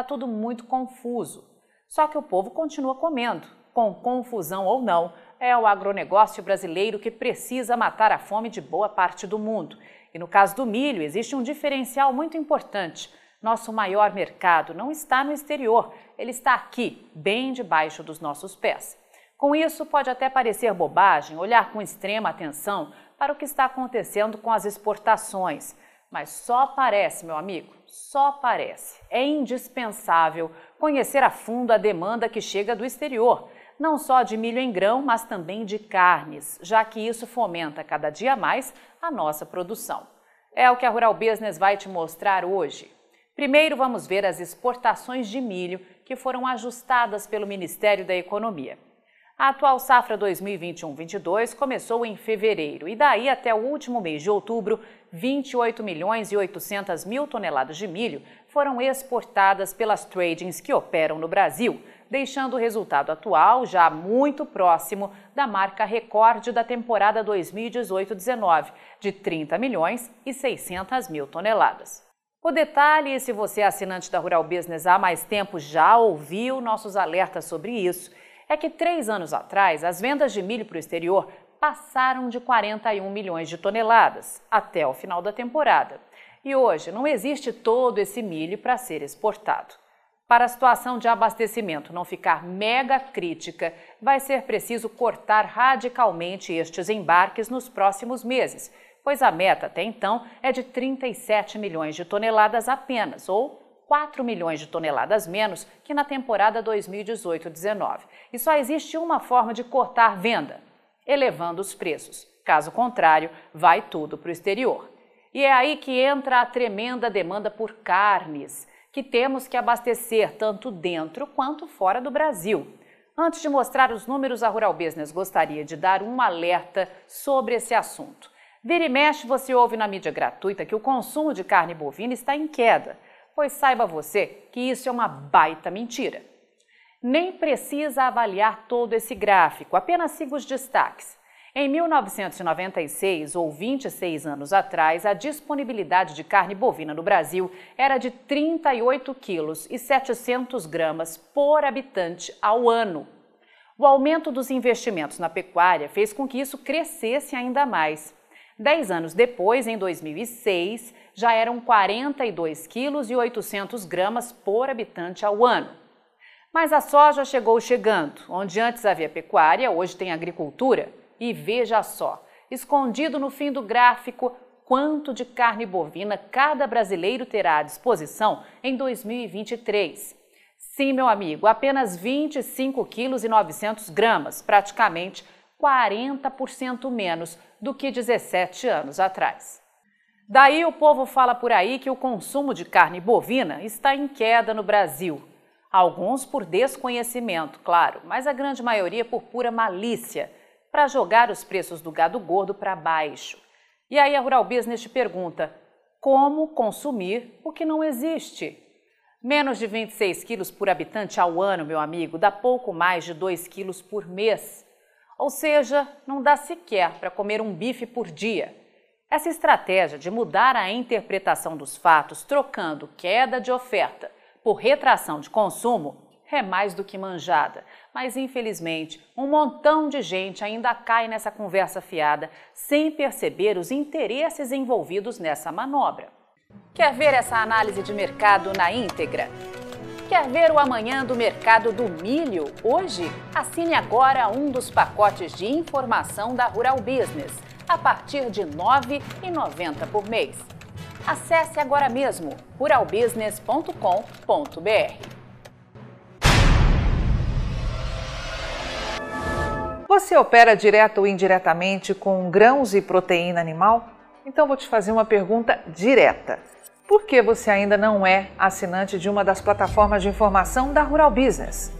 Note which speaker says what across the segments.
Speaker 1: Tá tudo muito confuso. Só que o povo continua comendo, com confusão ou não. É o agronegócio brasileiro que precisa matar a fome de boa parte do mundo. E no caso do milho, existe um diferencial muito importante. Nosso maior mercado não está no exterior, ele está aqui, bem debaixo dos nossos pés. Com isso, pode até parecer bobagem olhar com extrema atenção para o que está acontecendo com as exportações, mas só parece, meu amigo, só parece. É indispensável conhecer a fundo a demanda que chega do exterior, não só de milho em grão, mas também de carnes, já que isso fomenta cada dia mais a nossa produção. É o que a Rural Business vai te mostrar hoje. Primeiro, vamos ver as exportações de milho que foram ajustadas pelo Ministério da Economia. A atual safra 2021-22 começou em fevereiro e daí até o último mês de outubro, 28 milhões e 800 mil toneladas de milho foram exportadas pelas tradings que operam no Brasil, deixando o resultado atual já muito próximo da marca recorde da temporada 2018-19, de 30 milhões e 600 mil toneladas. O detalhe, se você é assinante da Rural Business há mais tempo já ouviu nossos alertas sobre isso, é que três anos atrás as vendas de milho para o exterior passaram de 41 milhões de toneladas até o final da temporada. E hoje não existe todo esse milho para ser exportado. Para a situação de abastecimento não ficar mega crítica, vai ser preciso cortar radicalmente estes embarques nos próximos meses, pois a meta até então é de 37 milhões de toneladas apenas, ou 4 milhões de toneladas menos que na temporada 2018-19. E só existe uma forma de cortar venda: elevando os preços. Caso contrário, vai tudo para o exterior. E é aí que entra a tremenda demanda por carnes, que temos que abastecer tanto dentro quanto fora do Brasil. Antes de mostrar os números, a Rural Business gostaria de dar um alerta sobre esse assunto. Vira e mexe, você ouve na mídia gratuita que o consumo de carne bovina está em queda pois saiba você que isso é uma baita mentira. Nem precisa avaliar todo esse gráfico, apenas siga os destaques. Em 1996, ou 26 anos atrás, a disponibilidade de carne bovina no Brasil era de 38 quilos e 700 gramas por habitante ao ano. O aumento dos investimentos na pecuária fez com que isso crescesse ainda mais. Dez anos depois, em 2006, já eram 42 quilos e 800 gramas por habitante ao ano. Mas a soja chegou chegando. Onde antes havia pecuária, hoje tem agricultura. E veja só, escondido no fim do gráfico, quanto de carne bovina cada brasileiro terá à disposição em 2023. Sim, meu amigo, apenas 25 quilos e 900 gramas, praticamente 40% menos do que 17 anos atrás. Daí o povo fala por aí que o consumo de carne bovina está em queda no Brasil. Alguns por desconhecimento, claro, mas a grande maioria por pura malícia, para jogar os preços do gado gordo para baixo. E aí a Rural Business te pergunta: como consumir o que não existe? Menos de 26 quilos por habitante ao ano, meu amigo, dá pouco mais de 2 quilos por mês. Ou seja, não dá sequer para comer um bife por dia. Essa estratégia de mudar a interpretação dos fatos, trocando queda de oferta por retração de consumo, é mais do que manjada. Mas, infelizmente, um montão de gente ainda cai nessa conversa fiada sem perceber os interesses envolvidos nessa manobra. Quer ver essa análise de mercado na íntegra? Quer ver o amanhã do mercado do milho hoje? Assine agora um dos pacotes de informação da Rural Business, a partir de R$ 9,90 por mês. Acesse agora mesmo ruralbusiness.com.br.
Speaker 2: Você opera direto ou indiretamente com grãos e proteína animal? Então vou te fazer uma pergunta direta. Por que você ainda não é assinante de uma das plataformas de informação da Rural Business?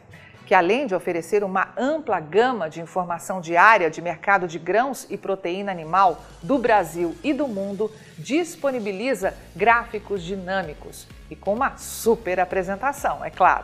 Speaker 2: que além de oferecer uma ampla gama de informação diária de mercado de grãos e proteína animal do Brasil e do mundo, disponibiliza gráficos dinâmicos e com uma super apresentação, é claro.